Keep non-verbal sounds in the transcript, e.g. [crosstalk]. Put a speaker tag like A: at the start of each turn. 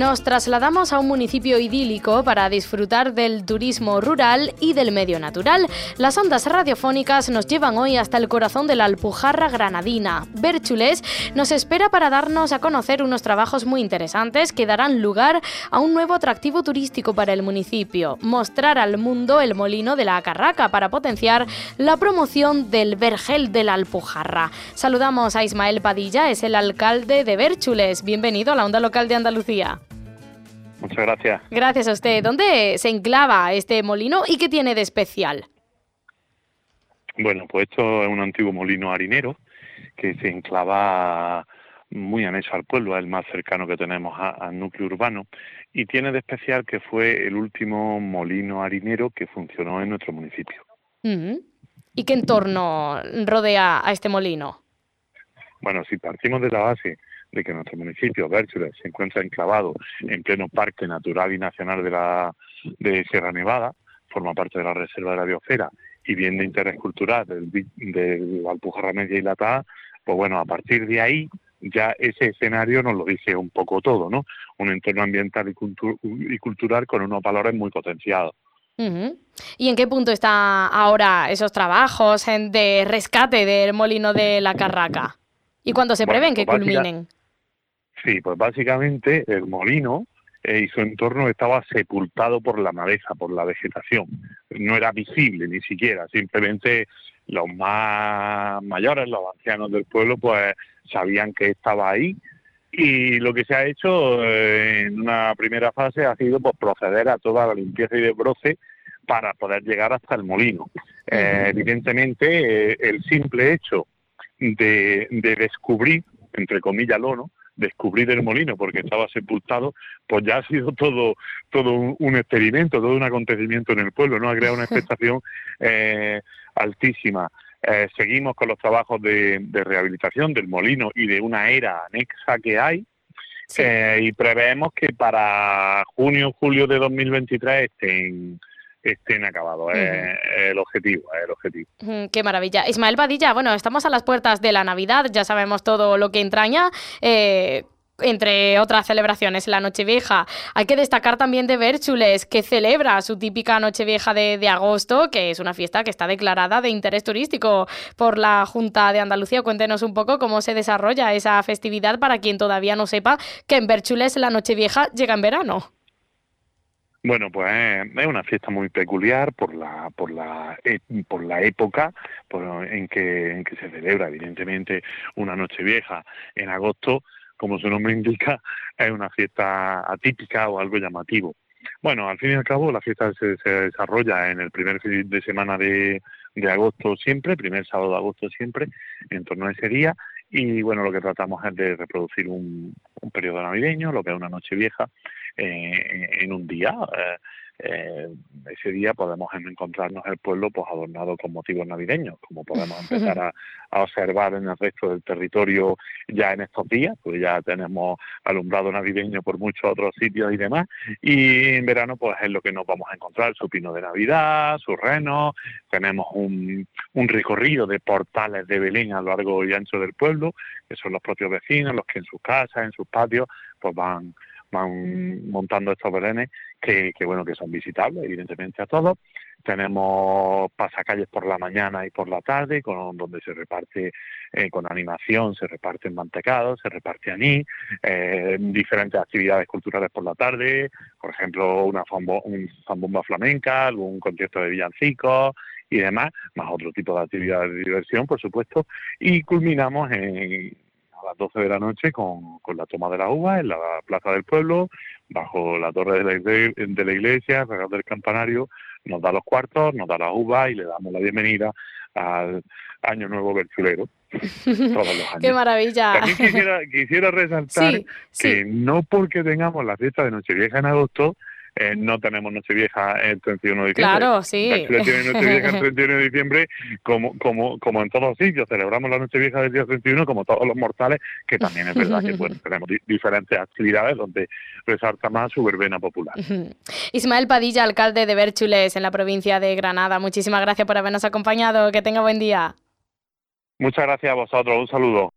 A: Nos trasladamos a un municipio idílico para disfrutar del turismo rural y del medio natural. Las ondas radiofónicas nos llevan hoy hasta el corazón de la Alpujarra granadina. Bérchules nos espera para darnos a conocer unos trabajos muy interesantes que darán lugar a un nuevo atractivo turístico para el municipio, mostrar al mundo el molino de la Carraca para potenciar la promoción del vergel de la Alpujarra. Saludamos a Ismael Padilla, es el alcalde de Bérchules. Bienvenido a la onda local de Andalucía.
B: Muchas gracias.
A: Gracias a usted. ¿Dónde se enclava este molino y qué tiene de especial?
B: Bueno, pues esto es un antiguo molino harinero que se enclava muy anexo al pueblo, es el más cercano que tenemos al núcleo urbano, y tiene de especial que fue el último molino harinero que funcionó en nuestro municipio.
A: ¿Y qué entorno rodea a este molino?
B: Bueno, si partimos de la base de que nuestro municipio, Bérchules, se encuentra enclavado en pleno Parque Natural y Nacional de, la, de Sierra Nevada, forma parte de la Reserva de la Biosfera y bien de interés cultural del, del Alpujarra Media y la pues bueno, a partir de ahí ya ese escenario nos lo dice un poco todo, ¿no? Un entorno ambiental y, cultural con unos valores muy potenciados.
A: ¿Y en qué punto están ahora esos trabajos de rescate del molino de la Carraca? ¿Y cuándo se prevén que pues culminen?
B: Sí, pues básicamente el molino eh, y su entorno estaba sepultado por la maleza, por la vegetación. No era visible ni siquiera, simplemente los más mayores, los ancianos del pueblo, pues sabían que estaba ahí y lo que se ha hecho eh, en una primera fase ha sido pues, proceder a toda la limpieza y desbroce para poder llegar hasta el molino. Eh, evidentemente, el simple hecho de, de descubrir, entre comillas, lo, ¿no? Descubrir el molino porque estaba sepultado, pues ya ha sido todo, todo un, experimento, todo un acontecimiento en el pueblo, ¿no? Ha creado una [laughs] expectación eh, altísima. Eh, seguimos con los trabajos de, rehabilitación del molino y de una era anexa que hay, eh, y preveemos que para junio, julio de 2023 estén estén acabados. Es el objetivo, es el objetivo.
A: Qué maravilla. Ismael Badilla, bueno, estamos a las puertas de la Navidad, ya sabemos todo lo que entraña. Eh, entre otras celebraciones, la Nochevieja. Hay que destacar también de Bérchules, que celebra su típica Nochevieja de, de, agosto, que es una fiesta que está declarada de interés turístico por la Junta de Andalucía. Cuéntenos un poco cómo se desarrolla esa festividad para quien todavía no sepa que en Bérchules la Nochevieja llega en verano.
B: Bueno, pues es una fiesta muy peculiar por la por la e, por la época en que en que se celebra, evidentemente una noche vieja en agosto, como su nombre indica, es una fiesta atípica o algo llamativo. Bueno, al fin y al cabo la fiesta se, se desarrolla en el primer fin de semana de, de agosto siempre, primer sábado de agosto siempre, en torno a ese día. Y bueno, lo que tratamos es de reproducir un, un periodo navideño, lo que es una noche vieja, en un día. Eh, eh, ese día podemos encontrarnos el pueblo pues adornado con motivos navideños, como podemos [laughs] empezar a, observar en el resto del territorio ya en estos días, pues ya tenemos alumbrado navideño por muchos otros sitios y demás, y en verano pues es lo que nos vamos a encontrar, su pino de Navidad, su reno, tenemos un, un recorrido de portales de Belén a lo largo y ancho del pueblo, que son los propios vecinos, los que en sus casas, en sus patios, pues van van montando estos belenes que, bueno que son visitables evidentemente a todos. Tenemos pasacalles por la mañana y por la tarde con donde se reparte eh, con animación se reparten mantecados se reparte anís eh, diferentes actividades culturales por la tarde. Por ejemplo una un zambomba flamenca algún concierto de villancicos y demás más otro tipo de actividades de diversión por supuesto. Y culminamos en las 12 de la noche con, con la toma de la uva en la plaza del pueblo, bajo la torre de la, de la iglesia, alrededor del campanario, nos da los cuartos, nos da la uva y le damos la bienvenida al Año Nuevo Berchulero. [laughs] todos los años.
A: Qué maravilla.
B: También quisiera, quisiera resaltar que no porque tengamos la fiesta de Nochevieja en agosto, eh, no tenemos Nochevieja el 31 de diciembre.
A: Claro, sí.
B: tiene Nochevieja el 31 de diciembre, como, como, como en todos los sitios, celebramos la Nochevieja del día 31, como todos los mortales, que también es verdad que bueno, [laughs] tenemos diferentes actividades donde resalta más su verbena popular.
A: Ismael Padilla, alcalde de Bérchules, en la provincia de Granada, muchísimas gracias por habernos acompañado. Que tenga buen día.
B: Muchas gracias a vosotros. Un saludo.